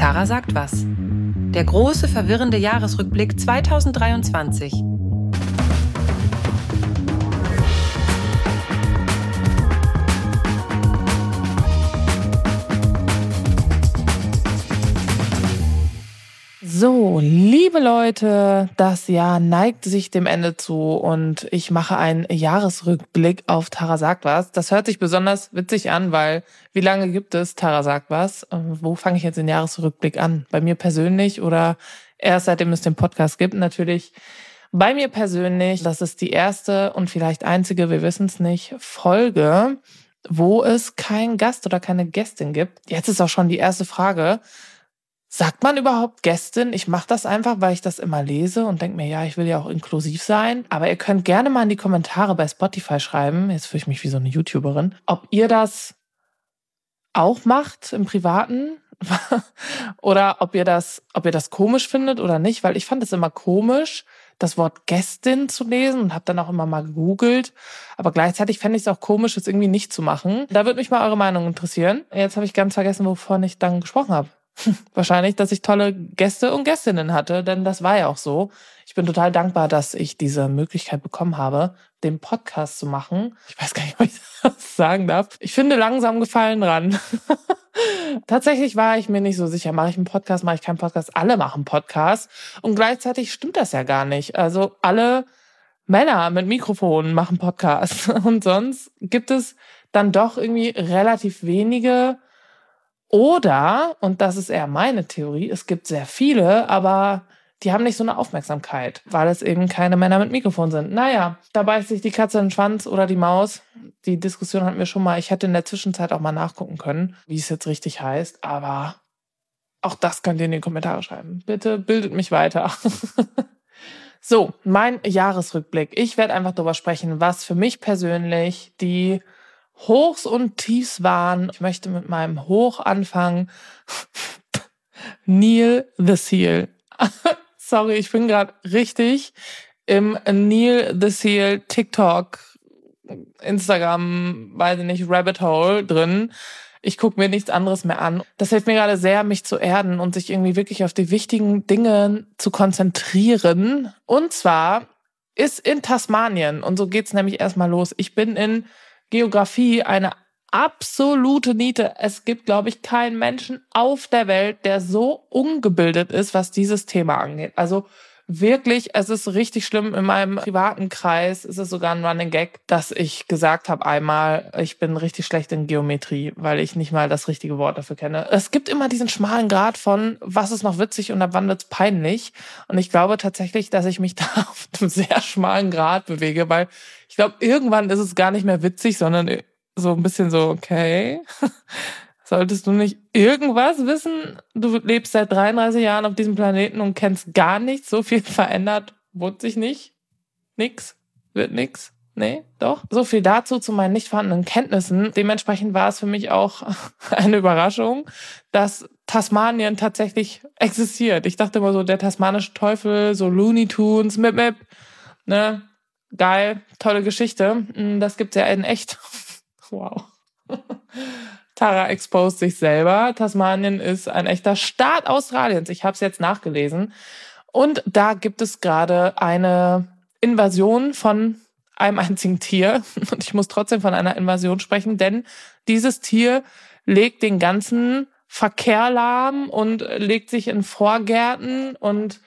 Tara sagt was. Der große verwirrende Jahresrückblick 2023. So, liebe Leute, das Jahr neigt sich dem Ende zu und ich mache einen Jahresrückblick auf Tara sagt was. Das hört sich besonders witzig an, weil wie lange gibt es Tara sagt was? Wo fange ich jetzt den Jahresrückblick an? Bei mir persönlich oder erst seitdem es den Podcast gibt? Natürlich bei mir persönlich. Das ist die erste und vielleicht einzige, wir wissen es nicht, Folge, wo es keinen Gast oder keine Gästin gibt. Jetzt ist auch schon die erste Frage. Sagt man überhaupt Gästin? Ich mache das einfach, weil ich das immer lese und denke mir, ja, ich will ja auch inklusiv sein. Aber ihr könnt gerne mal in die Kommentare bei Spotify schreiben, jetzt fühle ich mich wie so eine YouTuberin, ob ihr das auch macht im Privaten oder ob ihr das, ob ihr das komisch findet oder nicht, weil ich fand es immer komisch, das Wort Gästin zu lesen und habe dann auch immer mal gegoogelt. Aber gleichzeitig fände ich es auch komisch, es irgendwie nicht zu machen. Da würde mich mal eure Meinung interessieren. Jetzt habe ich ganz vergessen, wovon ich dann gesprochen habe. Wahrscheinlich, dass ich tolle Gäste und Gästinnen hatte, denn das war ja auch so. Ich bin total dankbar, dass ich diese Möglichkeit bekommen habe, den Podcast zu machen. Ich weiß gar nicht, ob ich das sagen darf. Ich finde langsam Gefallen ran. Tatsächlich war ich mir nicht so sicher, mache ich einen Podcast, mache ich keinen Podcast. Alle machen Podcast. Und gleichzeitig stimmt das ja gar nicht. Also alle Männer mit Mikrofonen machen Podcast. Und sonst gibt es dann doch irgendwie relativ wenige oder, und das ist eher meine Theorie, es gibt sehr viele, aber die haben nicht so eine Aufmerksamkeit, weil es eben keine Männer mit Mikrofon sind. Naja, da beißt sich die Katze in den Schwanz oder die Maus. Die Diskussion hatten wir schon mal. Ich hätte in der Zwischenzeit auch mal nachgucken können, wie es jetzt richtig heißt, aber auch das könnt ihr in die Kommentare schreiben. Bitte bildet mich weiter. so, mein Jahresrückblick. Ich werde einfach darüber sprechen, was für mich persönlich die Hochs und Tiefs waren. Ich möchte mit meinem Hoch anfangen. Neil the Seal. Sorry, ich bin gerade richtig im Neil the Seal TikTok, Instagram, weiß ich nicht, Rabbit Hole drin. Ich gucke mir nichts anderes mehr an. Das hilft mir gerade sehr, mich zu erden und sich irgendwie wirklich auf die wichtigen Dinge zu konzentrieren. Und zwar ist in Tasmanien, und so geht's nämlich erstmal los. Ich bin in Geografie eine absolute Niete. Es gibt, glaube ich, keinen Menschen auf der Welt, der so ungebildet ist, was dieses Thema angeht. Also wirklich, es ist richtig schlimm. In meinem privaten Kreis ist es sogar ein Running Gag, dass ich gesagt habe einmal, ich bin richtig schlecht in Geometrie, weil ich nicht mal das richtige Wort dafür kenne. Es gibt immer diesen schmalen Grad von, was ist noch witzig und ab wann wird's peinlich. Und ich glaube tatsächlich, dass ich mich da auf einem sehr schmalen Grad bewege, weil ich glaube, irgendwann ist es gar nicht mehr witzig, sondern so ein bisschen so, okay. Solltest du nicht irgendwas wissen? Du lebst seit 33 Jahren auf diesem Planeten und kennst gar nichts. So viel verändert wurde sich nicht. Nix. Wird nix. Nee, doch. So viel dazu zu meinen nicht vorhandenen Kenntnissen. Dementsprechend war es für mich auch eine Überraschung, dass Tasmanien tatsächlich existiert. Ich dachte immer so, der tasmanische Teufel, so Looney Tunes, Mip Mip, ne? Geil, tolle Geschichte. Hm, das gibt's ja in echt. Wow. Tara exposed sich selber. Tasmanien ist ein echter Staat Australiens. Ich habe es jetzt nachgelesen. Und da gibt es gerade eine Invasion von einem einzigen Tier. Und ich muss trotzdem von einer Invasion sprechen, denn dieses Tier legt den ganzen Verkehr lahm und legt sich in Vorgärten und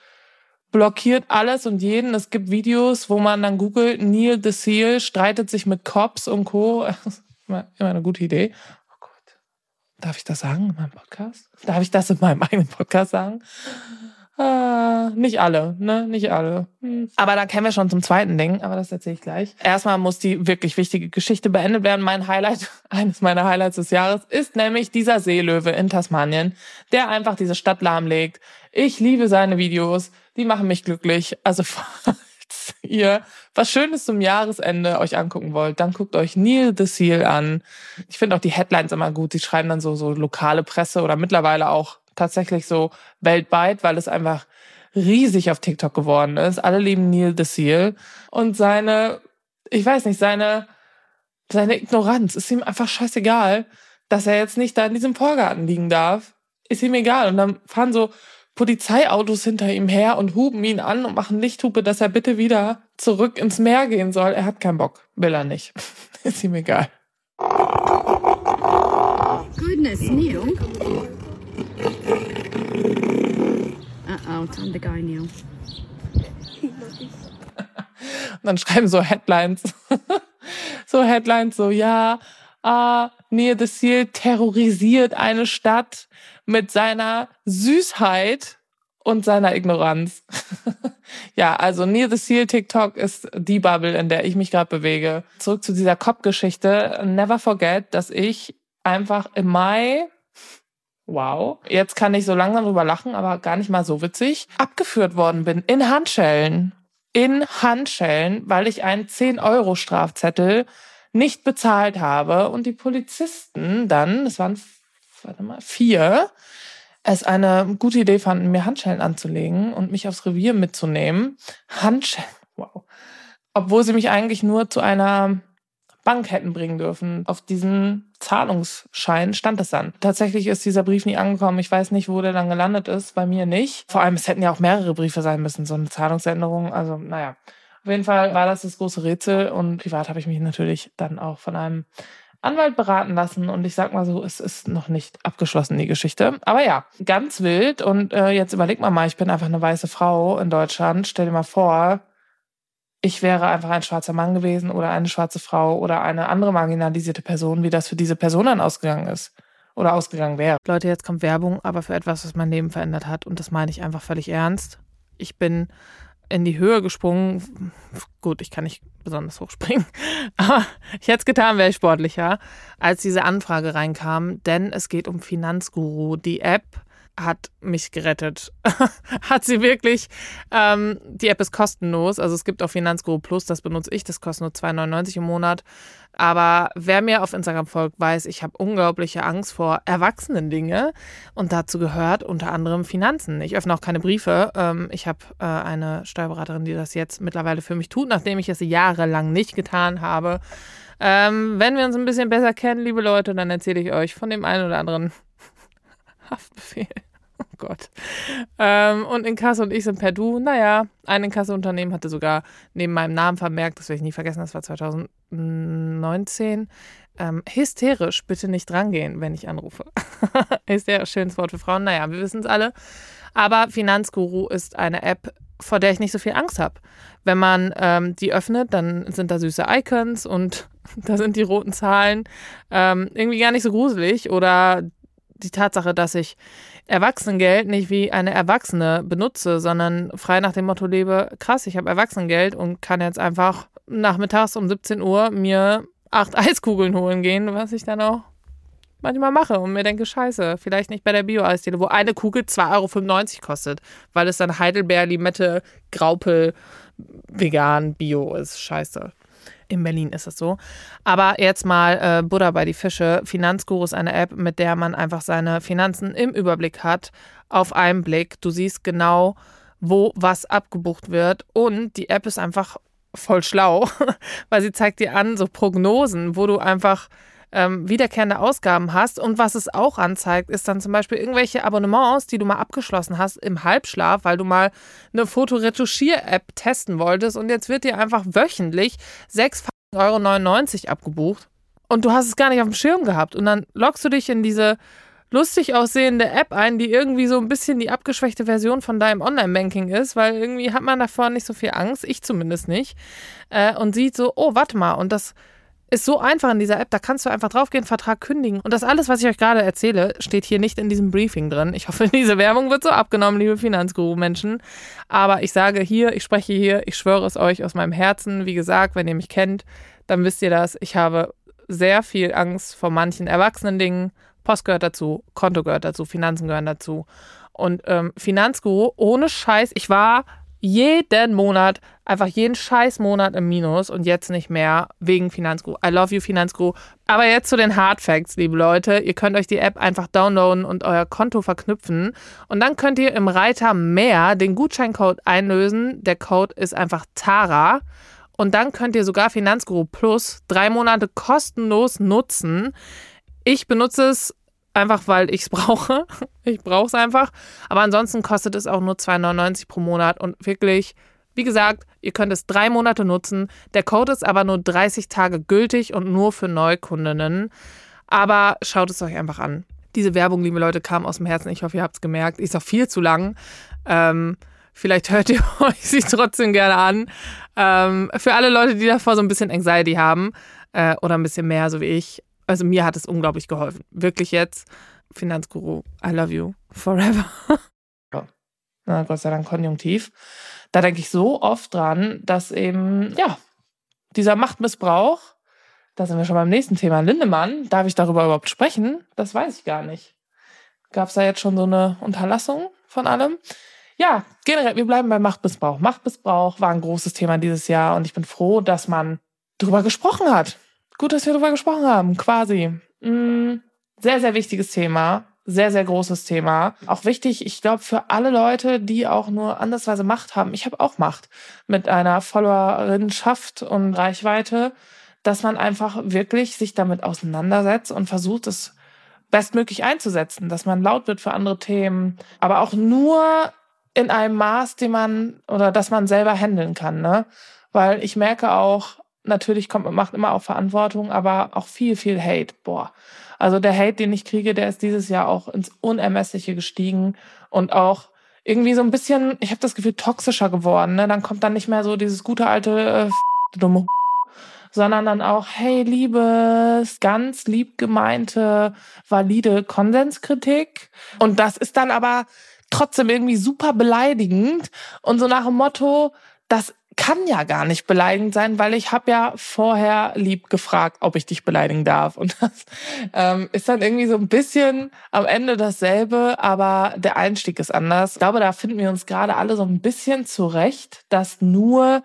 blockiert alles und jeden. Es gibt Videos, wo man dann googelt, Neil the Seal streitet sich mit Cops und Co. Immer, immer eine gute Idee. Darf ich das sagen in meinem Podcast? Darf ich das in meinem eigenen Podcast sagen? Ah, nicht alle, ne? Nicht alle. Hm. Aber da kämen wir schon zum zweiten Ding, aber das erzähle ich gleich. Erstmal muss die wirklich wichtige Geschichte beendet werden. Mein Highlight, eines meiner Highlights des Jahres, ist nämlich dieser Seelöwe in Tasmanien, der einfach diese Stadt lahmlegt. Ich liebe seine Videos, die machen mich glücklich. Also falls ihr was Schönes zum Jahresende euch angucken wollt, dann guckt euch Neil the Seal an. Ich finde auch die Headlines immer gut. Die schreiben dann so, so lokale Presse oder mittlerweile auch tatsächlich so weltweit, weil es einfach riesig auf TikTok geworden ist. Alle lieben Neil the Seal. Und seine, ich weiß nicht, seine, seine Ignoranz ist ihm einfach scheißegal, dass er jetzt nicht da in diesem Vorgarten liegen darf. ist ihm egal. Und dann fahren so Polizeiautos hinter ihm her und huben ihn an und machen Lichthupe, dass er bitte wieder zurück ins Meer gehen soll. Er hat keinen Bock. Will er nicht. ist ihm egal. Goodness, Neil. Uh-oh, time to go, Neil. Und dann schreiben so Headlines. so Headlines, so, ja, ah, Near the Seal terrorisiert eine Stadt mit seiner Süßheit und seiner Ignoranz. ja, also Near the Seal TikTok ist die Bubble, in der ich mich gerade bewege. Zurück zu dieser Cop-Geschichte. Never forget, dass ich einfach im Mai Wow. Jetzt kann ich so langsam drüber lachen, aber gar nicht mal so witzig. Abgeführt worden bin in Handschellen. In Handschellen, weil ich einen 10-Euro-Strafzettel nicht bezahlt habe und die Polizisten dann, es waren, warte mal, vier, es eine gute Idee fanden, mir Handschellen anzulegen und mich aufs Revier mitzunehmen. Handschellen, wow. Obwohl sie mich eigentlich nur zu einer Bank hätten bringen dürfen. Auf diesem Zahlungsschein stand es dann. Tatsächlich ist dieser Brief nie angekommen. Ich weiß nicht, wo der dann gelandet ist. Bei mir nicht. Vor allem, es hätten ja auch mehrere Briefe sein müssen, so eine Zahlungsänderung. Also, naja. Auf jeden Fall war das das große Rätsel und privat habe ich mich natürlich dann auch von einem Anwalt beraten lassen und ich sag mal so, es ist noch nicht abgeschlossen, die Geschichte. Aber ja, ganz wild und äh, jetzt überleg mal mal, ich bin einfach eine weiße Frau in Deutschland. Stell dir mal vor, ich wäre einfach ein schwarzer Mann gewesen oder eine schwarze Frau oder eine andere marginalisierte Person, wie das für diese Person dann ausgegangen ist oder ausgegangen wäre. Leute, jetzt kommt Werbung, aber für etwas, was mein Leben verändert hat und das meine ich einfach völlig ernst. Ich bin in die Höhe gesprungen. Gut, ich kann nicht besonders hoch springen, aber ich hätte es getan, wäre ich sportlicher, als diese Anfrage reinkam, denn es geht um Finanzguru, die App, hat mich gerettet. hat sie wirklich. Ähm, die App ist kostenlos. Also es gibt auch Finanzguru Plus, das benutze ich. Das kostet nur 2,99 im Monat. Aber wer mir auf Instagram folgt, weiß, ich habe unglaubliche Angst vor erwachsenen Dingen. Und dazu gehört unter anderem Finanzen. Ich öffne auch keine Briefe. Ähm, ich habe äh, eine Steuerberaterin, die das jetzt mittlerweile für mich tut, nachdem ich es jahrelang nicht getan habe. Ähm, wenn wir uns ein bisschen besser kennen, liebe Leute, dann erzähle ich euch von dem einen oder anderen Haftbefehl. Oh Gott. Ähm, und Inkasso und ich sind per Du. Naja, ein Inkasso-Unternehmen hatte sogar neben meinem Namen vermerkt, das werde ich nie vergessen, das war 2019. Ähm, hysterisch, bitte nicht drangehen, wenn ich anrufe. hysterisch, schönes Wort für Frauen. Naja, wir wissen es alle. Aber Finanzguru ist eine App, vor der ich nicht so viel Angst habe. Wenn man ähm, die öffnet, dann sind da süße Icons und da sind die roten Zahlen ähm, irgendwie gar nicht so gruselig oder die Tatsache, dass ich Erwachsenengeld nicht wie eine Erwachsene benutze, sondern frei nach dem Motto lebe, krass, ich habe Erwachsenengeld und kann jetzt einfach nachmittags um 17 Uhr mir acht Eiskugeln holen gehen, was ich dann auch manchmal mache und mir denke, scheiße, vielleicht nicht bei der Bio-Eisdiele, wo eine Kugel 2,95 Euro kostet, weil es dann Heidelbeer, Limette, Graupel, vegan, Bio ist. Scheiße. In Berlin ist es so. Aber jetzt mal äh, Buddha bei die Fische. Finanzguru ist eine App, mit der man einfach seine Finanzen im Überblick hat, auf einen Blick. Du siehst genau, wo was abgebucht wird. Und die App ist einfach voll schlau, weil sie zeigt dir an, so Prognosen, wo du einfach ähm, wiederkehrende Ausgaben hast. Und was es auch anzeigt, ist dann zum Beispiel irgendwelche Abonnements, die du mal abgeschlossen hast im Halbschlaf, weil du mal eine Fotoretuschier-App testen wolltest. Und jetzt wird dir einfach wöchentlich 6,99 Euro abgebucht. Und du hast es gar nicht auf dem Schirm gehabt. Und dann loggst du dich in diese lustig aussehende App ein, die irgendwie so ein bisschen die abgeschwächte Version von deinem Online-Banking ist, weil irgendwie hat man davor nicht so viel Angst, ich zumindest nicht, äh, und sieht so, oh, warte mal, und das ist so einfach in dieser App, da kannst du einfach draufgehen, Vertrag kündigen. Und das alles, was ich euch gerade erzähle, steht hier nicht in diesem Briefing drin. Ich hoffe, diese Werbung wird so abgenommen, liebe Finanzguru-Menschen. Aber ich sage hier, ich spreche hier, ich schwöre es euch aus meinem Herzen. Wie gesagt, wenn ihr mich kennt, dann wisst ihr das. Ich habe sehr viel Angst vor manchen erwachsenen Dingen. Post gehört dazu, Konto gehört dazu, Finanzen gehören dazu. Und ähm, Finanzguru, ohne Scheiß, ich war jeden Monat, einfach jeden scheiß Monat im Minus und jetzt nicht mehr wegen Finanzguru. I love you, Finanzguru. Aber jetzt zu den Hard Facts, liebe Leute. Ihr könnt euch die App einfach downloaden und euer Konto verknüpfen. Und dann könnt ihr im Reiter mehr den Gutscheincode einlösen. Der Code ist einfach TARA. Und dann könnt ihr sogar Finanzguru Plus drei Monate kostenlos nutzen. Ich benutze es einfach weil ich es brauche. Ich brauche es einfach. Aber ansonsten kostet es auch nur 2,99 pro Monat und wirklich, wie gesagt, ihr könnt es drei Monate nutzen. Der Code ist aber nur 30 Tage gültig und nur für Neukundinnen. Aber schaut es euch einfach an. Diese Werbung, liebe Leute, kam aus dem Herzen. Ich hoffe, ihr habt es gemerkt. Ist auch viel zu lang. Ähm, vielleicht hört ihr euch sie trotzdem gerne an. Ähm, für alle Leute, die davor so ein bisschen Anxiety haben äh, oder ein bisschen mehr, so wie ich. Also mir hat es unglaublich geholfen. Wirklich jetzt. Finanzguru, I love you forever. Na, Gott sei Dank konjunktiv. Da denke ich so oft dran, dass eben, ja, dieser Machtmissbrauch, da sind wir schon beim nächsten Thema. Lindemann, darf ich darüber überhaupt sprechen? Das weiß ich gar nicht. Gab es da jetzt schon so eine Unterlassung von allem? Ja, generell, wir bleiben beim Machtmissbrauch. Machtmissbrauch war ein großes Thema dieses Jahr und ich bin froh, dass man darüber gesprochen hat. Gut, dass wir darüber gesprochen haben, quasi. Mm, sehr, sehr wichtiges Thema. Sehr, sehr großes Thema. Auch wichtig, ich glaube, für alle Leute, die auch nur andersweise Macht haben. Ich habe auch Macht mit einer Followerinschaft und Reichweite, dass man einfach wirklich sich damit auseinandersetzt und versucht, es bestmöglich einzusetzen, dass man laut wird für andere Themen, aber auch nur in einem Maß, den man oder dass man selber handeln kann, ne? Weil ich merke auch, natürlich kommt man macht immer auch Verantwortung, aber auch viel, viel Hate. Boah. Also der Hate, den ich kriege, der ist dieses Jahr auch ins Unermessliche gestiegen und auch irgendwie so ein bisschen, ich habe das Gefühl, toxischer geworden. Ne? Dann kommt dann nicht mehr so dieses gute alte äh, dumme sondern dann auch, hey, liebes, ganz lieb gemeinte, valide Konsenskritik. Und das ist dann aber trotzdem irgendwie super beleidigend und so nach dem Motto, das kann ja gar nicht beleidigend sein, weil ich habe ja vorher lieb gefragt, ob ich dich beleidigen darf. Und das ähm, ist dann irgendwie so ein bisschen am Ende dasselbe, aber der Einstieg ist anders. Ich glaube, da finden wir uns gerade alle so ein bisschen zurecht, dass nur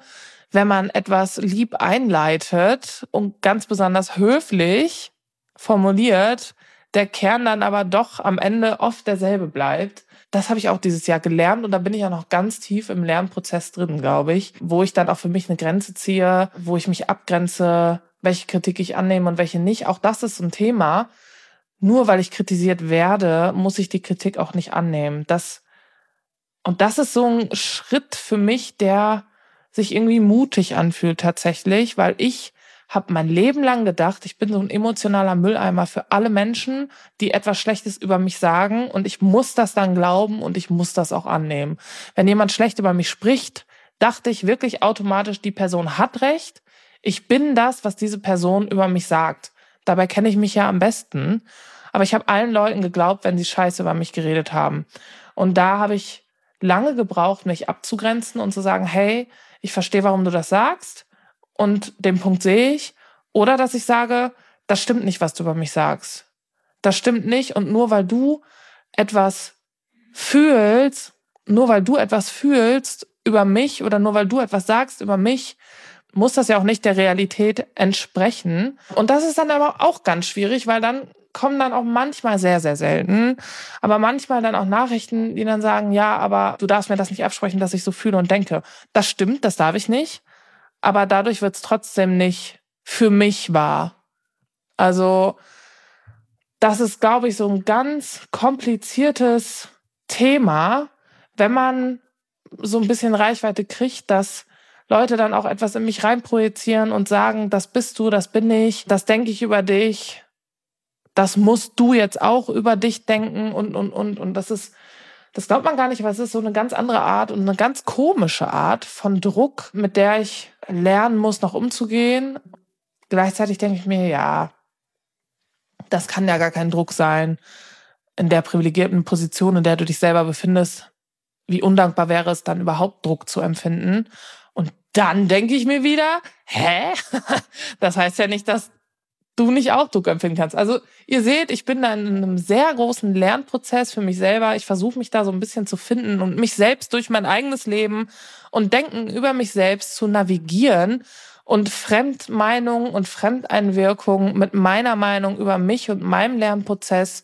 wenn man etwas lieb einleitet und ganz besonders höflich formuliert, der Kern dann aber doch am Ende oft derselbe bleibt das habe ich auch dieses Jahr gelernt und da bin ich ja noch ganz tief im Lernprozess drin, glaube ich, wo ich dann auch für mich eine Grenze ziehe, wo ich mich abgrenze, welche Kritik ich annehme und welche nicht. Auch das ist ein Thema. Nur weil ich kritisiert werde, muss ich die Kritik auch nicht annehmen. Das, und das ist so ein Schritt für mich, der sich irgendwie mutig anfühlt tatsächlich, weil ich habe mein Leben lang gedacht, ich bin so ein emotionaler Mülleimer für alle Menschen, die etwas Schlechtes über mich sagen und ich muss das dann glauben und ich muss das auch annehmen. Wenn jemand schlecht über mich spricht, dachte ich wirklich automatisch, die Person hat recht. Ich bin das, was diese Person über mich sagt. Dabei kenne ich mich ja am besten. Aber ich habe allen Leuten geglaubt, wenn sie Scheiße über mich geredet haben. Und da habe ich lange gebraucht, mich abzugrenzen und zu sagen, hey, ich verstehe, warum du das sagst und den Punkt sehe ich. Oder dass ich sage, das stimmt nicht, was du über mich sagst. Das stimmt nicht. Und nur weil du etwas fühlst, nur weil du etwas fühlst über mich oder nur weil du etwas sagst über mich, muss das ja auch nicht der Realität entsprechen. Und das ist dann aber auch ganz schwierig, weil dann kommen dann auch manchmal sehr, sehr selten, aber manchmal dann auch Nachrichten, die dann sagen, ja, aber du darfst mir das nicht absprechen, dass ich so fühle und denke. Das stimmt, das darf ich nicht aber dadurch wird es trotzdem nicht für mich wahr. Also das ist, glaube ich, so ein ganz kompliziertes Thema, wenn man so ein bisschen Reichweite kriegt, dass Leute dann auch etwas in mich reinprojizieren und sagen, das bist du, das bin ich, das denke ich über dich, das musst du jetzt auch über dich denken und, und, und, und das ist das glaubt man gar nicht, aber es ist so eine ganz andere Art und eine ganz komische Art von Druck, mit der ich lernen muss, noch umzugehen. Gleichzeitig denke ich mir, ja, das kann ja gar kein Druck sein. In der privilegierten Position, in der du dich selber befindest, wie undankbar wäre es dann überhaupt Druck zu empfinden? Und dann denke ich mir wieder, hä? Das heißt ja nicht, dass du nicht auch Druck empfinden kannst. Also ihr seht, ich bin da in einem sehr großen Lernprozess für mich selber. Ich versuche mich da so ein bisschen zu finden und mich selbst durch mein eigenes Leben und Denken über mich selbst zu navigieren und Fremdmeinungen und Fremdeinwirkungen mit meiner Meinung über mich und meinem Lernprozess,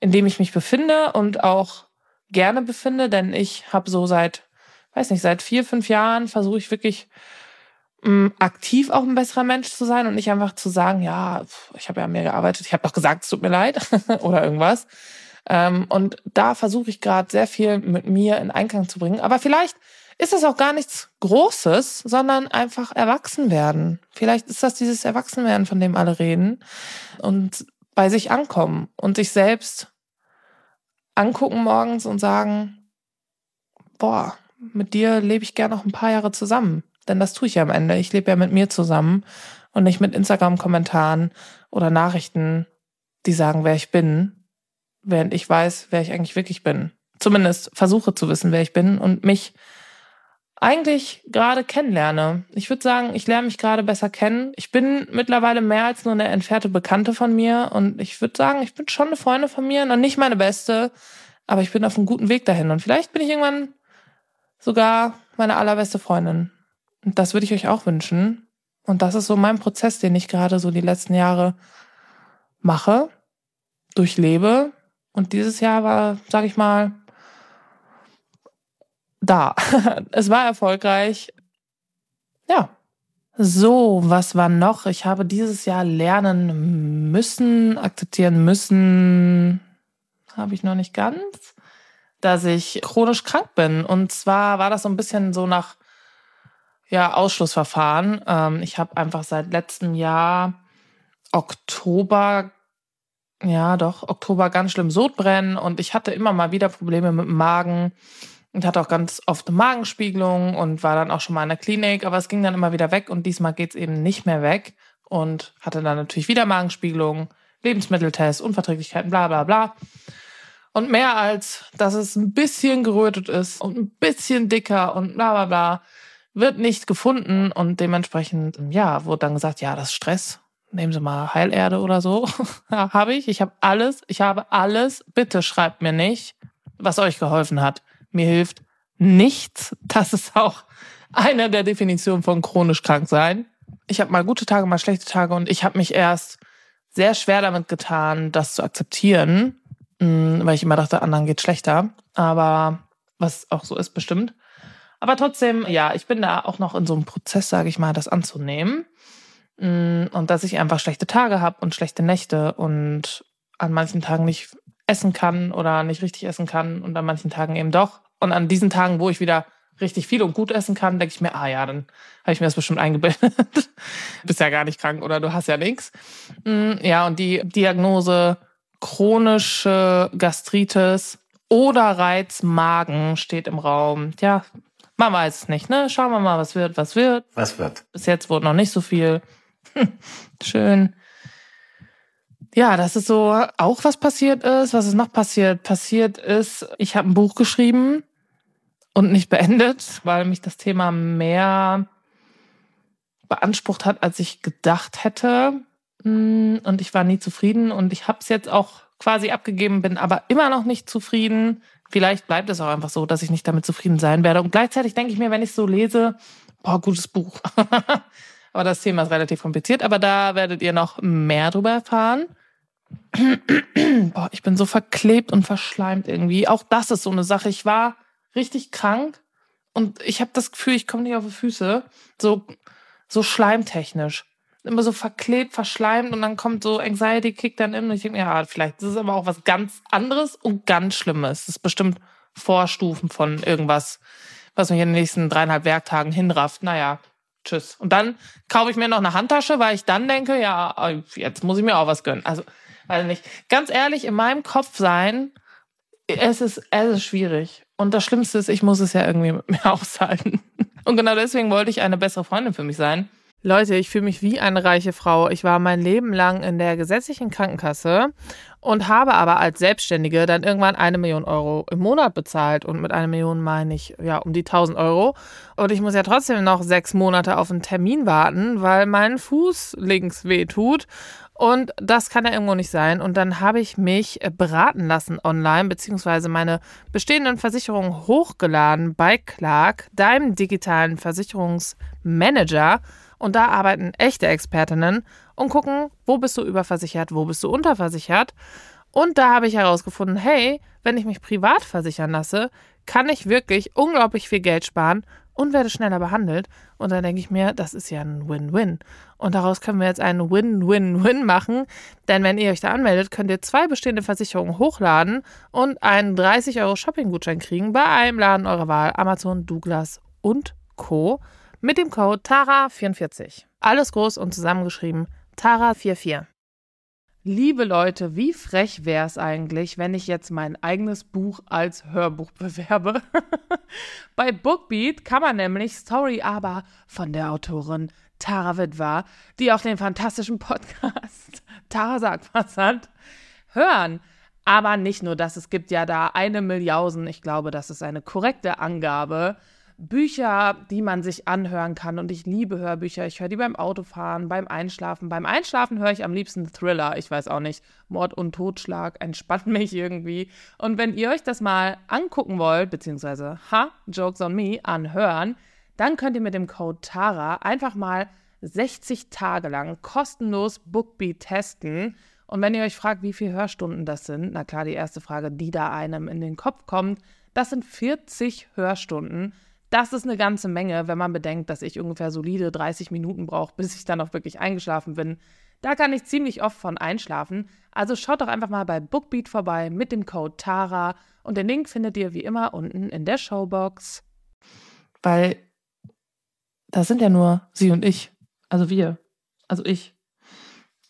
in dem ich mich befinde und auch gerne befinde, denn ich habe so seit, weiß nicht, seit vier, fünf Jahren versuche ich wirklich aktiv auch ein besserer Mensch zu sein und nicht einfach zu sagen, ja, ich habe ja mir gearbeitet, ich habe doch gesagt, es tut mir leid oder irgendwas. Ähm, und da versuche ich gerade sehr viel mit mir in Einklang zu bringen. Aber vielleicht ist das auch gar nichts Großes, sondern einfach erwachsen werden. Vielleicht ist das dieses Erwachsenwerden, von dem alle reden und bei sich ankommen und sich selbst angucken morgens und sagen, boah, mit dir lebe ich gerne noch ein paar Jahre zusammen. Denn das tue ich ja am Ende. Ich lebe ja mit mir zusammen und nicht mit Instagram-Kommentaren oder Nachrichten, die sagen, wer ich bin, während ich weiß, wer ich eigentlich wirklich bin. Zumindest versuche zu wissen, wer ich bin und mich eigentlich gerade kennenlerne. Ich würde sagen, ich lerne mich gerade besser kennen. Ich bin mittlerweile mehr als nur eine entfernte Bekannte von mir und ich würde sagen, ich bin schon eine Freundin von mir, noch nicht meine beste, aber ich bin auf einem guten Weg dahin und vielleicht bin ich irgendwann sogar meine allerbeste Freundin. Und das würde ich euch auch wünschen. Und das ist so mein Prozess, den ich gerade so die letzten Jahre mache, durchlebe. Und dieses Jahr war, sag ich mal, da. es war erfolgreich. Ja. So, was war noch? Ich habe dieses Jahr lernen müssen, akzeptieren müssen, habe ich noch nicht ganz, dass ich chronisch krank bin. Und zwar war das so ein bisschen so nach ja, Ausschlussverfahren. Ähm, ich habe einfach seit letztem Jahr Oktober, ja doch, Oktober ganz schlimm Sodbrennen und ich hatte immer mal wieder Probleme mit dem Magen und hatte auch ganz oft Magenspiegelung und war dann auch schon mal in der Klinik, aber es ging dann immer wieder weg und diesmal geht's eben nicht mehr weg und hatte dann natürlich wieder Magenspiegelung, Lebensmitteltest, Unverträglichkeiten, bla bla bla. Und mehr als, dass es ein bisschen gerötet ist und ein bisschen dicker und bla bla bla, wird nicht gefunden und dementsprechend, ja, wurde dann gesagt, ja, das ist Stress. Nehmen Sie mal Heilerde oder so. ja, habe ich. Ich habe alles. Ich habe alles. Bitte schreibt mir nicht, was euch geholfen hat. Mir hilft nichts. Das ist auch eine der Definitionen von chronisch krank sein. Ich habe mal gute Tage, mal schlechte Tage und ich habe mich erst sehr schwer damit getan, das zu akzeptieren, mm, weil ich immer dachte, anderen geht schlechter. Aber was auch so ist, bestimmt. Aber trotzdem, ja, ich bin da auch noch in so einem Prozess, sage ich mal, das anzunehmen. Mm, und dass ich einfach schlechte Tage habe und schlechte Nächte und an manchen Tagen nicht essen kann oder nicht richtig essen kann und an manchen Tagen eben doch. Und an diesen Tagen, wo ich wieder richtig viel und gut essen kann, denke ich mir, ah ja, dann habe ich mir das bestimmt eingebildet. Bist ja gar nicht krank oder du hast ja nichts. Mm, ja, und die Diagnose chronische Gastritis oder Reizmagen steht im Raum. Ja, man weiß es nicht, ne? Schauen wir mal, was wird, was wird. Was wird? Bis jetzt wurde noch nicht so viel. Schön. Ja, das ist so auch was passiert ist. Was ist noch passiert? Passiert ist, ich habe ein Buch geschrieben und nicht beendet, weil mich das Thema mehr beansprucht hat, als ich gedacht hätte. Mm, und ich war nie zufrieden und ich habe es jetzt auch quasi abgegeben, bin aber immer noch nicht zufrieden. Vielleicht bleibt es auch einfach so, dass ich nicht damit zufrieden sein werde. Und gleichzeitig denke ich mir, wenn ich so lese, boah, gutes Buch. aber das Thema ist relativ kompliziert, aber da werdet ihr noch mehr drüber erfahren. boah, ich bin so verklebt und verschleimt irgendwie. Auch das ist so eine Sache. Ich war richtig krank und ich habe das Gefühl, ich komme nicht auf die Füße. So, so schleimtechnisch. Immer so verklebt, verschleimt und dann kommt so Anxiety Kick dann in und ich denke mir, ja, vielleicht ist es aber auch was ganz anderes und ganz Schlimmes. Das ist bestimmt Vorstufen von irgendwas, was mich in den nächsten dreieinhalb Werktagen hinrafft. Naja, tschüss. Und dann kaufe ich mir noch eine Handtasche, weil ich dann denke, ja, jetzt muss ich mir auch was gönnen. Also, weiß nicht. Ganz ehrlich, in meinem Kopf sein, es ist, es ist schwierig. Und das Schlimmste ist, ich muss es ja irgendwie mit mir aushalten. Und genau deswegen wollte ich eine bessere Freundin für mich sein. Leute, ich fühle mich wie eine reiche Frau. Ich war mein Leben lang in der gesetzlichen Krankenkasse und habe aber als Selbstständige dann irgendwann eine Million Euro im Monat bezahlt. Und mit einer Million meine ich ja um die 1000 Euro. Und ich muss ja trotzdem noch sechs Monate auf einen Termin warten, weil mein Fuß links weh tut. Und das kann ja irgendwo nicht sein. Und dann habe ich mich beraten lassen online, beziehungsweise meine bestehenden Versicherungen hochgeladen bei Clark, deinem digitalen Versicherungsmanager. Und da arbeiten echte Expertinnen und gucken, wo bist du überversichert, wo bist du unterversichert. Und da habe ich herausgefunden, hey, wenn ich mich privat versichern lasse, kann ich wirklich unglaublich viel Geld sparen und werde schneller behandelt. Und dann denke ich mir, das ist ja ein Win-Win. Und daraus können wir jetzt einen Win-Win-Win machen. Denn wenn ihr euch da anmeldet, könnt ihr zwei bestehende Versicherungen hochladen und einen 30 Euro Shopping-Gutschein kriegen bei einem Laden eurer Wahl, Amazon, Douglas und Co. mit dem Code TARA44. Alles groß und zusammengeschrieben TARA44. Liebe Leute, wie frech wäre es eigentlich, wenn ich jetzt mein eigenes Buch als Hörbuch bewerbe? Bei Bookbeat kann man nämlich Story aber von der Autorin Tara Witwer, die auch den fantastischen Podcast Tara sagt was hat, hören. Aber nicht nur das, es gibt ja da eine Milliausen, ich glaube, das ist eine korrekte Angabe, Bücher, die man sich anhören kann. Und ich liebe Hörbücher. Ich höre die beim Autofahren, beim Einschlafen. Beim Einschlafen höre ich am liebsten Thriller. Ich weiß auch nicht. Mord und Totschlag entspannt mich irgendwie. Und wenn ihr euch das mal angucken wollt, beziehungsweise, ha, Jokes on Me, anhören, dann könnt ihr mit dem Code TARA einfach mal 60 Tage lang kostenlos Bookbeat testen. Und wenn ihr euch fragt, wie viele Hörstunden das sind, na klar, die erste Frage, die da einem in den Kopf kommt, das sind 40 Hörstunden. Das ist eine ganze Menge, wenn man bedenkt, dass ich ungefähr solide 30 Minuten brauche, bis ich dann auch wirklich eingeschlafen bin. Da kann ich ziemlich oft von einschlafen. Also schaut doch einfach mal bei Bookbeat vorbei mit dem Code TARA und den Link findet ihr wie immer unten in der Showbox. Weil da sind ja nur sie und ich. Also wir. Also ich.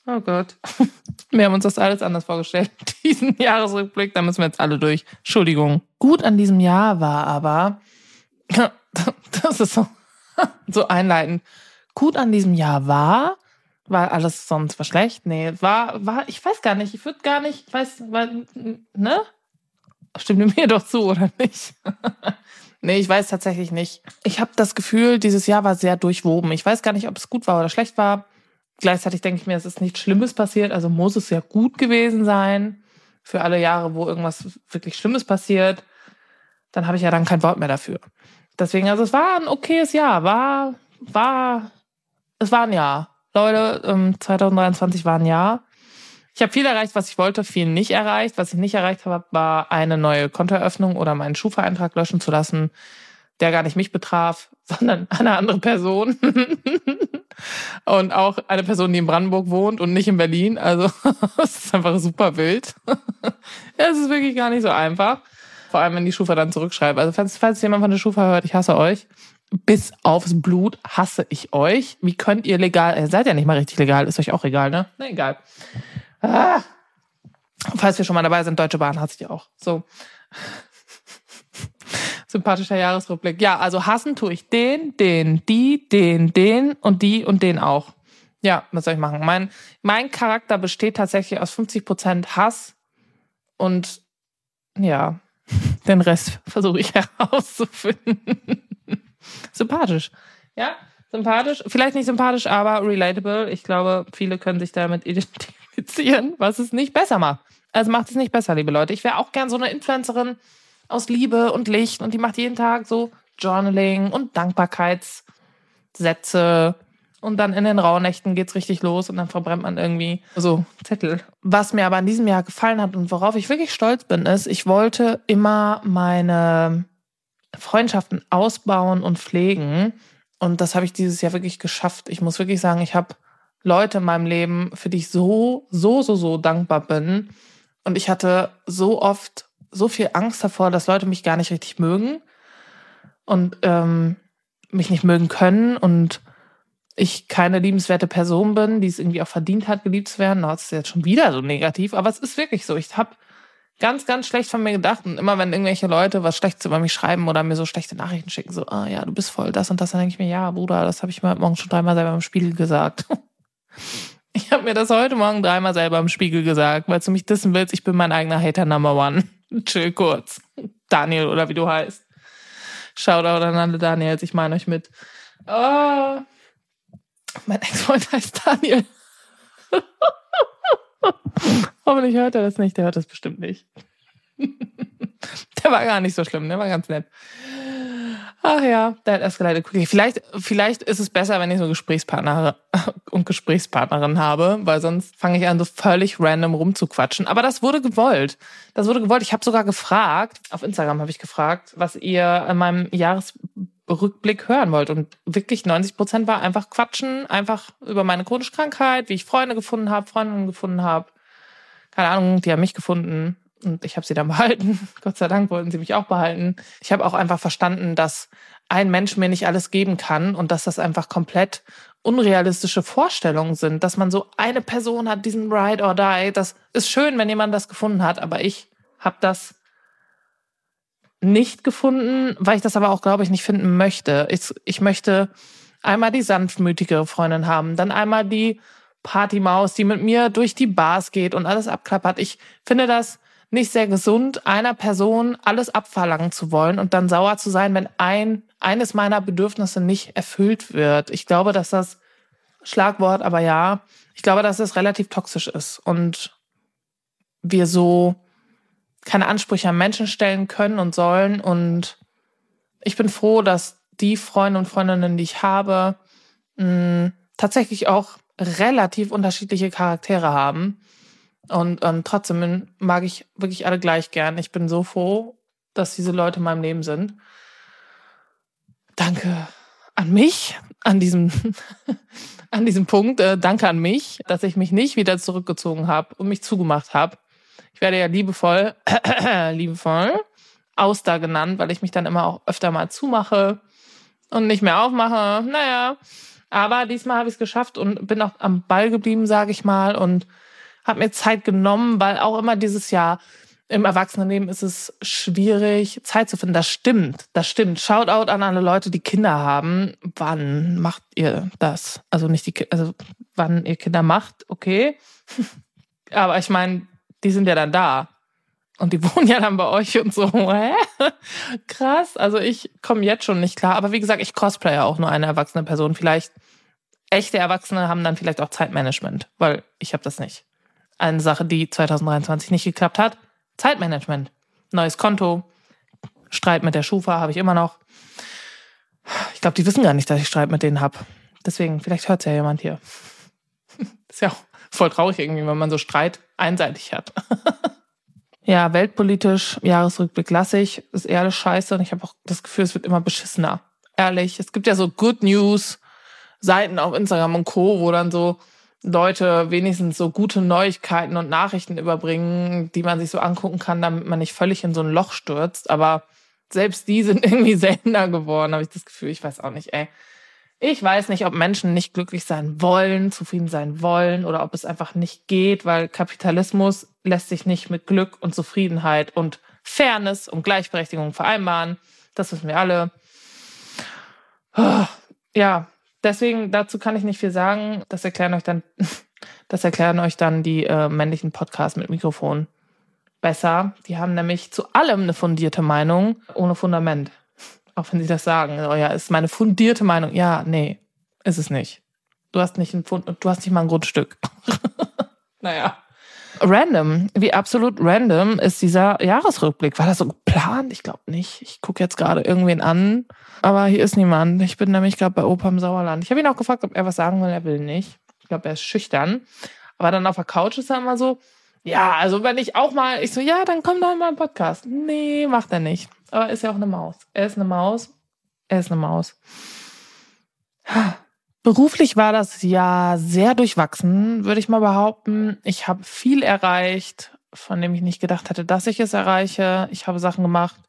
Oh Gott. Wir haben uns das alles anders vorgestellt. Diesen Jahresrückblick, da müssen wir jetzt alle durch. Entschuldigung. Gut an diesem Jahr war aber, das ist so, so einleitend. Gut an diesem Jahr war, weil alles sonst war schlecht. Nee, war, war, ich weiß gar nicht, ich würde gar nicht, ich weiß, weil, ne? Stimmt mir doch zu, oder nicht? nee, ich weiß tatsächlich nicht. Ich habe das Gefühl, dieses Jahr war sehr durchwoben. Ich weiß gar nicht, ob es gut war oder schlecht war. Gleichzeitig denke ich mir, es ist nichts Schlimmes passiert, also muss es ja gut gewesen sein. Für alle Jahre, wo irgendwas wirklich Schlimmes passiert, dann habe ich ja dann kein Wort mehr dafür. Deswegen, also es war ein okayes Jahr, war, war, es war ein Jahr. Leute, 2023 ähm, war ein Jahr. Ich habe viel erreicht, was ich wollte, viel nicht erreicht. Was ich nicht erreicht habe, war eine neue Kontoeröffnung oder meinen Schufa-Eintrag löschen zu lassen, der gar nicht mich betraf, sondern eine andere Person. und auch eine Person, die in Brandenburg wohnt und nicht in Berlin. Also es ist einfach super wild. es ist wirklich gar nicht so einfach. Vor allem, wenn die Schufa dann zurückschreibt. Also falls, falls jemand von der Schufa hört, ich hasse euch. Bis aufs Blut hasse ich euch. Wie könnt ihr legal, ihr seid ja nicht mal richtig legal, ist euch auch egal, ne? Na egal. Ah. Falls wir schon mal dabei sind, Deutsche Bahn hasse ich auch. So. Sympathischer Jahresrückblick. Ja, also hassen tue ich den, den, die, den, den und die und den auch. Ja, was soll ich machen? Mein, mein Charakter besteht tatsächlich aus 50% Hass und ja, den Rest versuche ich herauszufinden. sympathisch. Ja, sympathisch. Vielleicht nicht sympathisch, aber relatable. Ich glaube, viele können sich damit identifizieren, was es nicht besser macht. Also macht es nicht besser, liebe Leute. Ich wäre auch gern so eine Influencerin aus Liebe und Licht und die macht jeden Tag so Journaling und Dankbarkeitssätze und dann in den Rauhnächten geht's richtig los und dann verbrennt man irgendwie so Zettel. Was mir aber in diesem Jahr gefallen hat und worauf ich wirklich stolz bin, ist, ich wollte immer meine Freundschaften ausbauen und pflegen. Und das habe ich dieses Jahr wirklich geschafft. Ich muss wirklich sagen, ich habe Leute in meinem Leben, für die ich so, so, so, so dankbar bin. Und ich hatte so oft so viel Angst davor, dass Leute mich gar nicht richtig mögen und ähm, mich nicht mögen können und ich keine liebenswerte Person bin, die es irgendwie auch verdient hat, geliebt zu werden. Das ist jetzt schon wieder so negativ, aber es ist wirklich so. Ich habe ganz, ganz schlecht von mir gedacht. Und immer wenn irgendwelche Leute was Schlechtes über mich schreiben oder mir so schlechte Nachrichten schicken, so, ah ja, du bist voll das und das, dann denke ich mir, ja, Bruder, das habe ich mir heute Morgen schon dreimal selber im Spiegel gesagt. ich habe mir das heute Morgen dreimal selber im Spiegel gesagt, weil du mich dissen willst, ich bin mein eigener Hater Number One. Chill kurz. Daniel oder wie du heißt. Shoutout an alle Daniels, ich meine euch mit. Oh. Mein Ex-Freund heißt Daniel. Hoffentlich hört er das nicht. Der hört das bestimmt nicht. der war gar nicht so schlimm, der war ganz nett. Ach ja, that escalated quickly. Vielleicht, vielleicht ist es besser, wenn ich so Gesprächspartner und Gesprächspartnerin habe, weil sonst fange ich an, so völlig random rumzuquatschen. Aber das wurde gewollt. Das wurde gewollt. Ich habe sogar gefragt, auf Instagram habe ich gefragt, was ihr in meinem Jahresrückblick hören wollt. Und wirklich 90 Prozent war einfach quatschen, einfach über meine chronische Krankheit, wie ich Freunde gefunden habe, Freundinnen gefunden habe. Keine Ahnung, die haben mich gefunden und ich habe sie dann behalten. Gott sei Dank wollten sie mich auch behalten. Ich habe auch einfach verstanden, dass ein Mensch mir nicht alles geben kann und dass das einfach komplett unrealistische Vorstellungen sind, dass man so eine Person hat, diesen Ride or Die. Das ist schön, wenn jemand das gefunden hat, aber ich habe das nicht gefunden, weil ich das aber auch, glaube ich, nicht finden möchte. Ich, ich möchte einmal die sanftmütigere Freundin haben, dann einmal die Partymaus, die mit mir durch die Bars geht und alles abklappert. Ich finde das nicht sehr gesund, einer Person alles abverlangen zu wollen und dann sauer zu sein, wenn ein, eines meiner Bedürfnisse nicht erfüllt wird. Ich glaube, dass das Schlagwort, aber ja, ich glaube, dass es relativ toxisch ist und wir so keine Ansprüche an Menschen stellen können und sollen. Und ich bin froh, dass die Freunde und Freundinnen, die ich habe, mh, tatsächlich auch relativ unterschiedliche Charaktere haben und ähm, trotzdem mag ich wirklich alle gleich gern. Ich bin so froh, dass diese Leute in meinem Leben sind. Danke an mich, an diesem, an diesem Punkt. Äh, danke an mich, dass ich mich nicht wieder zurückgezogen habe und mich zugemacht habe. Werde ja liebevoll, liebevoll Auster genannt, weil ich mich dann immer auch öfter mal zumache und nicht mehr aufmache. Naja, aber diesmal habe ich es geschafft und bin auch am Ball geblieben, sage ich mal. Und habe mir Zeit genommen, weil auch immer dieses Jahr im Erwachsenenleben ist es schwierig, Zeit zu finden. Das stimmt, das stimmt. Shoutout an alle Leute, die Kinder haben. Wann macht ihr das? Also nicht die, also wann ihr Kinder macht, okay. Aber ich meine, die sind ja dann da. Und die wohnen ja dann bei euch und so. Hä? Krass. Also ich komme jetzt schon nicht klar. Aber wie gesagt, ich cosplaye auch nur eine erwachsene Person. Vielleicht echte Erwachsene haben dann vielleicht auch Zeitmanagement, weil ich habe das nicht eine Sache, die 2023 nicht geklappt hat. Zeitmanagement. Neues Konto. Streit mit der Schufa habe ich immer noch. Ich glaube, die wissen gar nicht, dass ich Streit mit denen habe. Deswegen, vielleicht hört es ja jemand hier. ist ja auch voll traurig irgendwie, wenn man so Streit einseitig hat. ja, weltpolitisch, Jahresrückblick lasse ich, ist eher alles scheiße und ich habe auch das Gefühl, es wird immer beschissener. Ehrlich, es gibt ja so Good News Seiten auf Instagram und Co., wo dann so Leute wenigstens so gute Neuigkeiten und Nachrichten überbringen, die man sich so angucken kann, damit man nicht völlig in so ein Loch stürzt. Aber selbst die sind irgendwie seltener geworden, habe ich das Gefühl. Ich weiß auch nicht, ey. Ich weiß nicht, ob Menschen nicht glücklich sein wollen, zufrieden sein wollen oder ob es einfach nicht geht, weil Kapitalismus lässt sich nicht mit Glück und Zufriedenheit und Fairness und Gleichberechtigung vereinbaren. Das wissen wir alle. Ja, Deswegen, dazu kann ich nicht viel sagen. Das erklären euch dann, das erklären euch dann die äh, männlichen Podcasts mit Mikrofon besser. Die haben nämlich zu allem eine fundierte Meinung, ohne Fundament. Auch wenn sie das sagen. Oh ja, ist meine fundierte Meinung. Ja, nee, ist es nicht. Du hast nicht ein du hast nicht mal ein Grundstück. naja. Random, wie absolut random ist dieser Jahresrückblick. War das so geplant? Ich glaube nicht. Ich gucke jetzt gerade irgendwen an, aber hier ist niemand. Ich bin nämlich gerade bei Opa im Sauerland. Ich habe ihn auch gefragt, ob er was sagen will. Er will nicht. Ich glaube, er ist schüchtern. Aber dann auf der Couch ist er immer so, ja, also wenn ich auch mal, ich so, ja, dann komm doch mal im Podcast. Nee, macht er nicht. Aber er ist ja auch eine Maus. Er ist eine Maus. Er ist eine Maus. Beruflich war das Jahr sehr durchwachsen, würde ich mal behaupten. Ich habe viel erreicht, von dem ich nicht gedacht hätte, dass ich es erreiche. Ich habe Sachen gemacht,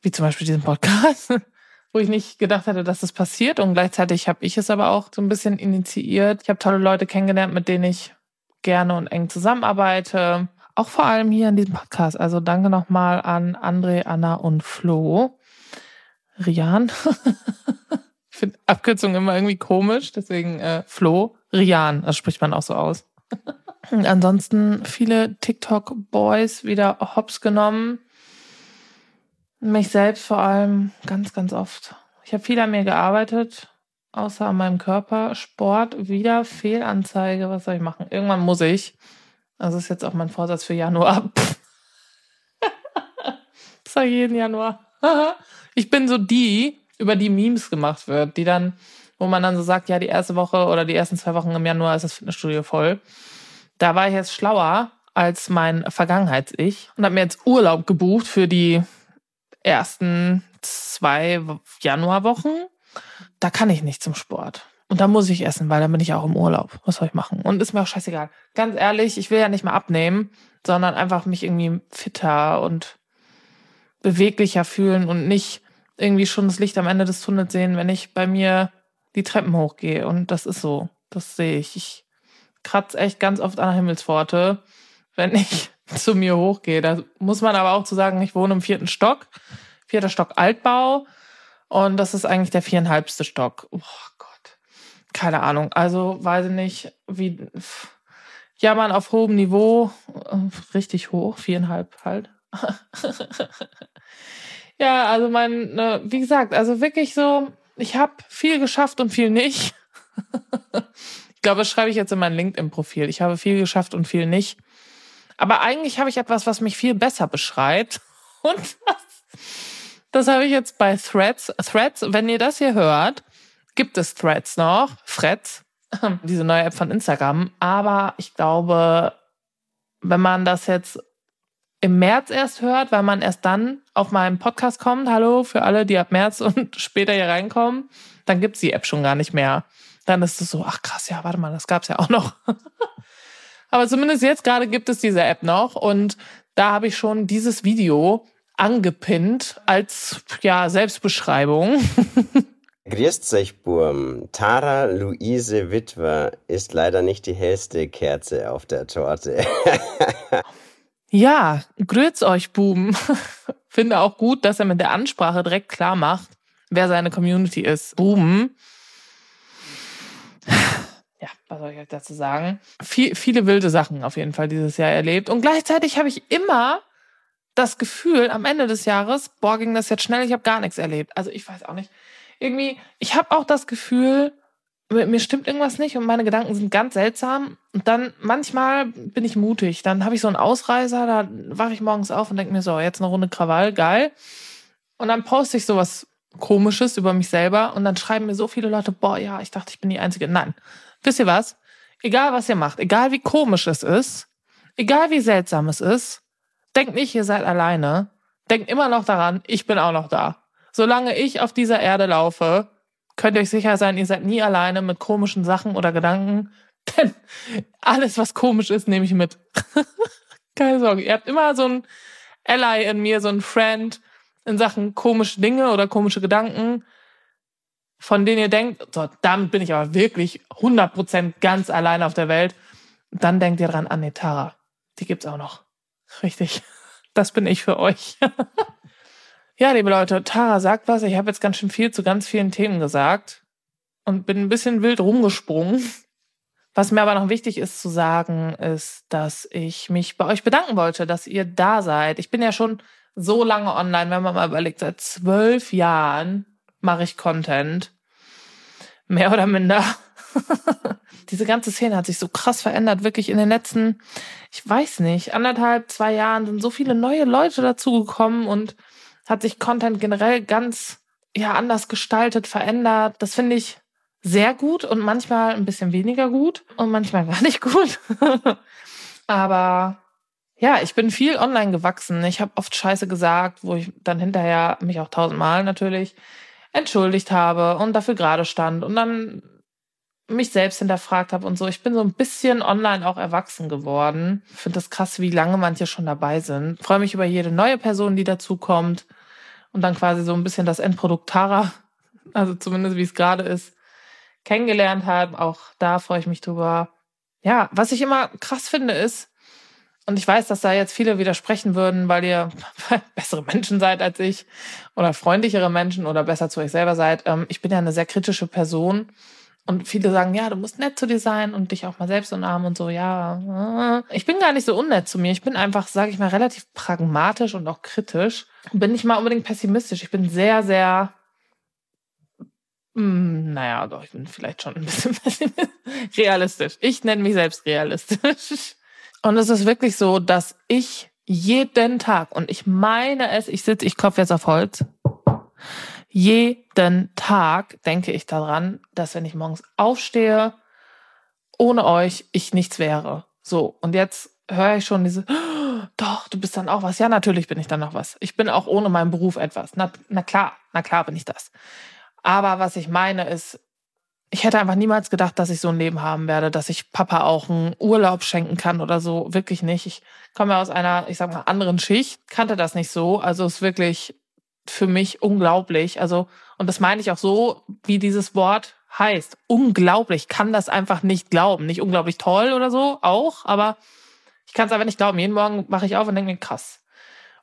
wie zum Beispiel diesen Podcast, wo ich nicht gedacht hätte, dass das passiert. Und gleichzeitig habe ich es aber auch so ein bisschen initiiert. Ich habe tolle Leute kennengelernt, mit denen ich gerne und eng zusammenarbeite. Auch vor allem hier in diesem Podcast. Also danke nochmal an André, Anna und Flo. Rian. Ich finde Abkürzungen immer irgendwie komisch, deswegen äh, Flo, Rian, das spricht man auch so aus. ansonsten viele TikTok-Boys wieder hops genommen. Mich selbst vor allem ganz, ganz oft. Ich habe viel an mir gearbeitet, außer an meinem Körper. Sport, wieder Fehlanzeige. Was soll ich machen? Irgendwann muss ich. Das ist jetzt auch mein Vorsatz für Januar. war jeden Januar. ich bin so die, über die Memes gemacht wird, die dann, wo man dann so sagt, ja, die erste Woche oder die ersten zwei Wochen im Januar ist das Fitnessstudio voll. Da war ich jetzt schlauer als mein Vergangenheits-Ich und habe mir jetzt Urlaub gebucht für die ersten zwei Januarwochen. Da kann ich nicht zum Sport. Und da muss ich essen, weil dann bin ich auch im Urlaub. Was soll ich machen? Und ist mir auch scheißegal. Ganz ehrlich, ich will ja nicht mehr abnehmen, sondern einfach mich irgendwie fitter und beweglicher fühlen und nicht irgendwie schon das Licht am Ende des Tunnels sehen, wenn ich bei mir die Treppen hochgehe. Und das ist so. Das sehe ich. Ich kratze echt ganz oft an der Himmelspforte, wenn ich zu mir hochgehe. Da muss man aber auch zu sagen, ich wohne im vierten Stock. Vierter Stock Altbau. Und das ist eigentlich der viereinhalbste Stock. Gott. Keine Ahnung. Also weiß ich nicht, wie. Ja, man auf hohem Niveau. Richtig hoch. Viereinhalb halt. ja, also mein, ne, wie gesagt, also wirklich so, ich habe viel geschafft und viel nicht. ich glaube, das schreibe ich jetzt in mein LinkedIn-Profil. Ich habe viel geschafft und viel nicht. Aber eigentlich habe ich etwas, was mich viel besser beschreibt. Und das, das habe ich jetzt bei Threads. Threads, wenn ihr das hier hört, gibt es Threads noch. Threads, diese neue App von Instagram. Aber ich glaube, wenn man das jetzt im März erst hört, weil man erst dann auf meinem Podcast kommt, hallo für alle, die ab März und später hier reinkommen, dann gibt's die App schon gar nicht mehr. Dann ist es so, ach krass, ja, warte mal, das gab's ja auch noch. Aber zumindest jetzt gerade gibt es diese App noch und da habe ich schon dieses Video angepinnt als ja Selbstbeschreibung. Grüßt euch, Burm. Tara Luise Witwer ist leider nicht die hellste Kerze auf der Torte. Ja, grüß euch, Buben. Finde auch gut, dass er mit der Ansprache direkt klar macht, wer seine Community ist. Buben. Ja, was soll ich euch dazu sagen? Viel, viele wilde Sachen auf jeden Fall dieses Jahr erlebt. Und gleichzeitig habe ich immer das Gefühl, am Ende des Jahres, boah, ging das jetzt schnell, ich habe gar nichts erlebt. Also ich weiß auch nicht. Irgendwie, ich habe auch das Gefühl, mir stimmt irgendwas nicht und meine Gedanken sind ganz seltsam. Und dann manchmal bin ich mutig. Dann habe ich so einen Ausreißer, da wache ich morgens auf und denke mir so, jetzt eine Runde Krawall, geil. Und dann poste ich sowas Komisches über mich selber und dann schreiben mir so viele Leute, boah, ja, ich dachte, ich bin die Einzige. Nein. Wisst ihr was? Egal, was ihr macht, egal wie komisch es ist, egal wie seltsam es ist, denkt nicht, ihr seid alleine. Denkt immer noch daran, ich bin auch noch da. Solange ich auf dieser Erde laufe, könnt ihr euch sicher sein, ihr seid nie alleine mit komischen Sachen oder Gedanken. Denn alles, was komisch ist, nehme ich mit. Keine Sorge. Ihr habt immer so ein Ally in mir, so ein Friend in Sachen komische Dinge oder komische Gedanken, von denen ihr denkt, so, damit bin ich aber wirklich 100% ganz alleine auf der Welt. Dann denkt ihr dran, Anetara. Die gibt's auch noch. Richtig. Das bin ich für euch. Ja, liebe Leute, Tara sagt was. Ich habe jetzt ganz schön viel zu ganz vielen Themen gesagt und bin ein bisschen wild rumgesprungen. Was mir aber noch wichtig ist zu sagen, ist, dass ich mich bei euch bedanken wollte, dass ihr da seid. Ich bin ja schon so lange online, wenn man mal überlegt, seit zwölf Jahren mache ich Content. Mehr oder minder. Diese ganze Szene hat sich so krass verändert, wirklich in den letzten, ich weiß nicht, anderthalb, zwei Jahren sind so viele neue Leute dazugekommen und hat sich Content generell ganz ja anders gestaltet, verändert. Das finde ich sehr gut und manchmal ein bisschen weniger gut und manchmal gar nicht gut. Aber ja, ich bin viel online gewachsen. Ich habe oft Scheiße gesagt, wo ich dann hinterher mich auch tausendmal natürlich entschuldigt habe und dafür gerade stand und dann mich selbst hinterfragt habe und so. Ich bin so ein bisschen online auch erwachsen geworden. Ich finde das krass, wie lange manche schon dabei sind. Freue mich über jede neue Person, die dazukommt und dann quasi so ein bisschen das Endprodukt Tara, also zumindest wie es gerade ist, kennengelernt hat. Auch da freue ich mich drüber. Ja, was ich immer krass finde ist, und ich weiß, dass da jetzt viele widersprechen würden, weil ihr bessere Menschen seid als ich oder freundlichere Menschen oder besser zu euch selber seid. Ähm, ich bin ja eine sehr kritische Person und viele sagen, ja, du musst nett zu dir sein und dich auch mal selbst umarmen und so. Ja, äh. ich bin gar nicht so unnett zu mir. Ich bin einfach, sage ich mal, relativ pragmatisch und auch kritisch. Bin nicht mal unbedingt pessimistisch. Ich bin sehr, sehr, mh, hm, naja, doch, ich bin vielleicht schon ein bisschen realistisch. Ich nenne mich selbst realistisch. Und es ist wirklich so, dass ich jeden Tag, und ich meine es, ich sitze, ich klopfe jetzt auf Holz, Jeden Tag denke ich daran, dass wenn ich morgens aufstehe, ohne euch ich nichts wäre. So, und jetzt höre ich schon diese, doch, du bist dann auch was. Ja, natürlich bin ich dann noch was. Ich bin auch ohne meinen Beruf etwas. Na, na klar, na klar bin ich das. Aber was ich meine ist, ich hätte einfach niemals gedacht, dass ich so ein Leben haben werde, dass ich Papa auch einen Urlaub schenken kann oder so. Wirklich nicht. Ich komme aus einer, ich sag mal, anderen Schicht, kannte das nicht so. Also es ist wirklich für mich unglaublich. Also, und das meine ich auch so, wie dieses Wort heißt. Unglaublich. Kann das einfach nicht glauben. Nicht unglaublich toll oder so, auch, aber ich kann es einfach nicht glauben. Jeden Morgen mache ich auf und denke mir, krass.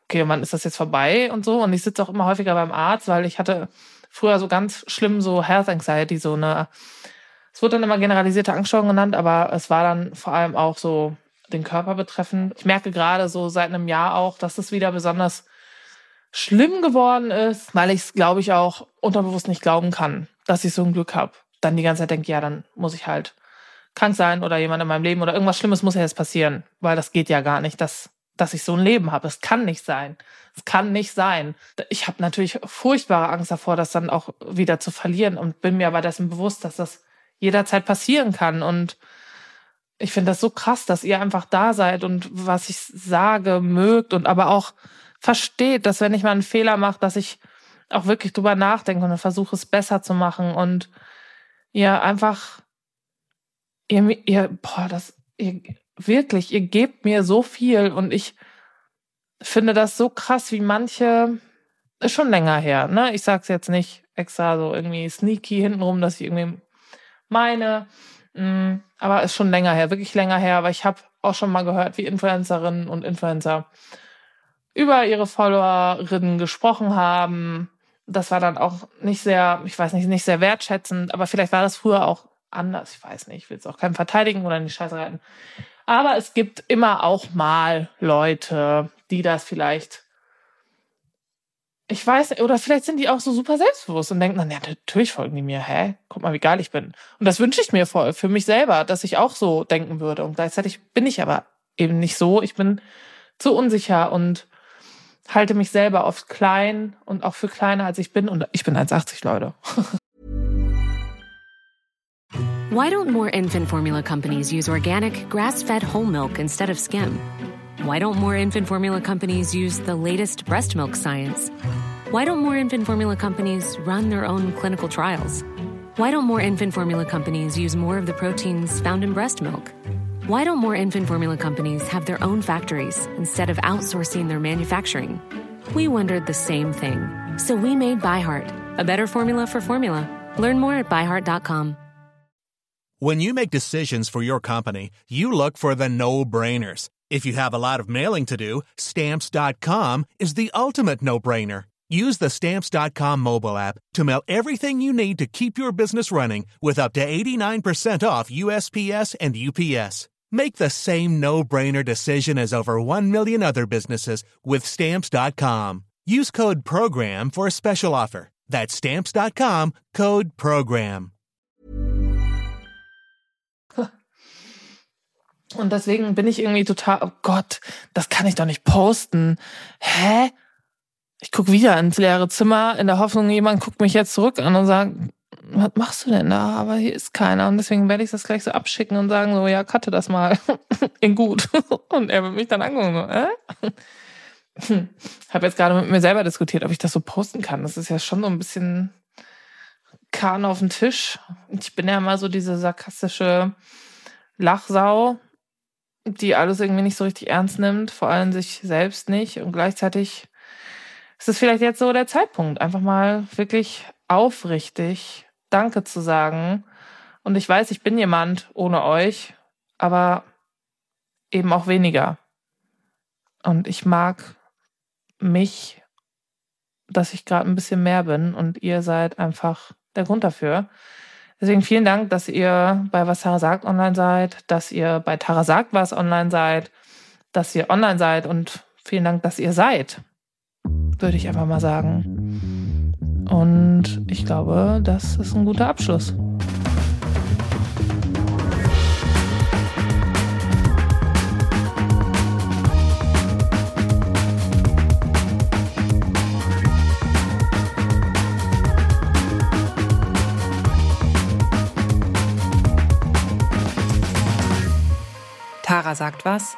Okay, wann ist das jetzt vorbei und so? Und ich sitze auch immer häufiger beim Arzt, weil ich hatte früher so ganz schlimm so Health Anxiety, so eine, es wurde dann immer generalisierte Angststörung genannt, aber es war dann vor allem auch so den Körper betreffend. Ich merke gerade so seit einem Jahr auch, dass es wieder besonders schlimm geworden ist, weil ich es, glaube ich, auch unterbewusst nicht glauben kann, dass ich so ein Glück habe. Dann die ganze Zeit denke, ja, dann muss ich halt krank sein oder jemand in meinem Leben oder irgendwas Schlimmes muss ja jetzt passieren, weil das geht ja gar nicht, dass, dass ich so ein Leben habe. Es kann nicht sein. Es kann nicht sein. Ich habe natürlich furchtbare Angst davor, das dann auch wieder zu verlieren und bin mir aber dessen bewusst, dass das jederzeit passieren kann. Und ich finde das so krass, dass ihr einfach da seid und was ich sage, mögt und aber auch versteht, dass wenn ich mal einen Fehler mache, dass ich auch wirklich drüber nachdenke und versuche es besser zu machen und ihr einfach, ihr, ihr, boah, das, ihr, wirklich, ihr gebt mir so viel und ich, finde das so krass, wie manche, ist schon länger her, ne? Ich sag's jetzt nicht extra so irgendwie sneaky hintenrum, dass ich irgendwie meine, mm, aber ist schon länger her, wirklich länger her, aber ich habe auch schon mal gehört, wie Influencerinnen und Influencer über ihre Followerinnen gesprochen haben. Das war dann auch nicht sehr, ich weiß nicht, nicht sehr wertschätzend, aber vielleicht war das früher auch anders. Ich weiß nicht, ich will es auch keinem verteidigen oder in die Scheiße reiten. Aber es gibt immer auch mal Leute, die das vielleicht, ich weiß, oder vielleicht sind die auch so super selbstbewusst und denken ja, natürlich folgen die mir, hä? Guck mal, wie geil ich bin. Und das wünsche ich mir voll für mich selber, dass ich auch so denken würde. Und gleichzeitig bin ich aber eben nicht so. Ich bin zu unsicher und halte mich selber oft klein und auch für kleiner als ich bin. Und ich bin 1,80 Leute. Why don't more infant formula companies use organic, grass-fed whole milk instead of skim? Why don't more infant formula companies use the latest breast milk science? Why don't more infant formula companies run their own clinical trials? Why don't more infant formula companies use more of the proteins found in breast milk? Why don't more infant formula companies have their own factories instead of outsourcing their manufacturing? We wondered the same thing. So we made ByHeart, a better formula for formula. Learn more at byheart.com. When you make decisions for your company, you look for the no brainers. If you have a lot of mailing to do, stamps.com is the ultimate no brainer. Use the stamps.com mobile app to mail everything you need to keep your business running with up to 89% off USPS and UPS. Make the same no brainer decision as over 1 million other businesses with stamps.com. Use code PROGRAM for a special offer. That's stamps.com code PROGRAM. Und deswegen bin ich irgendwie total, oh Gott, das kann ich doch nicht posten. Hä? Ich guck wieder ins leere Zimmer in der Hoffnung, jemand guckt mich jetzt zurück an und sagt, was machst du denn da? Aber hier ist keiner. Und deswegen werde ich das gleich so abschicken und sagen so, ja, cutte das mal. in gut. Und er wird mich dann angucken, so, äh? Habe jetzt gerade mit mir selber diskutiert, ob ich das so posten kann. Das ist ja schon so ein bisschen Kahn auf den Tisch. Ich bin ja immer so diese sarkastische Lachsau, die alles irgendwie nicht so richtig ernst nimmt, vor allem sich selbst nicht. Und gleichzeitig ist es vielleicht jetzt so der Zeitpunkt, einfach mal wirklich aufrichtig Danke zu sagen. Und ich weiß, ich bin jemand ohne euch, aber eben auch weniger. Und ich mag mich, dass ich gerade ein bisschen mehr bin und ihr seid einfach der Grund dafür. Deswegen vielen Dank, dass ihr bei Was Tara sagt online seid, dass ihr bei Tara sagt was online seid, dass ihr online seid und vielen Dank, dass ihr seid, würde ich einfach mal sagen. Und ich glaube, das ist ein guter Abschluss. Tara sagt was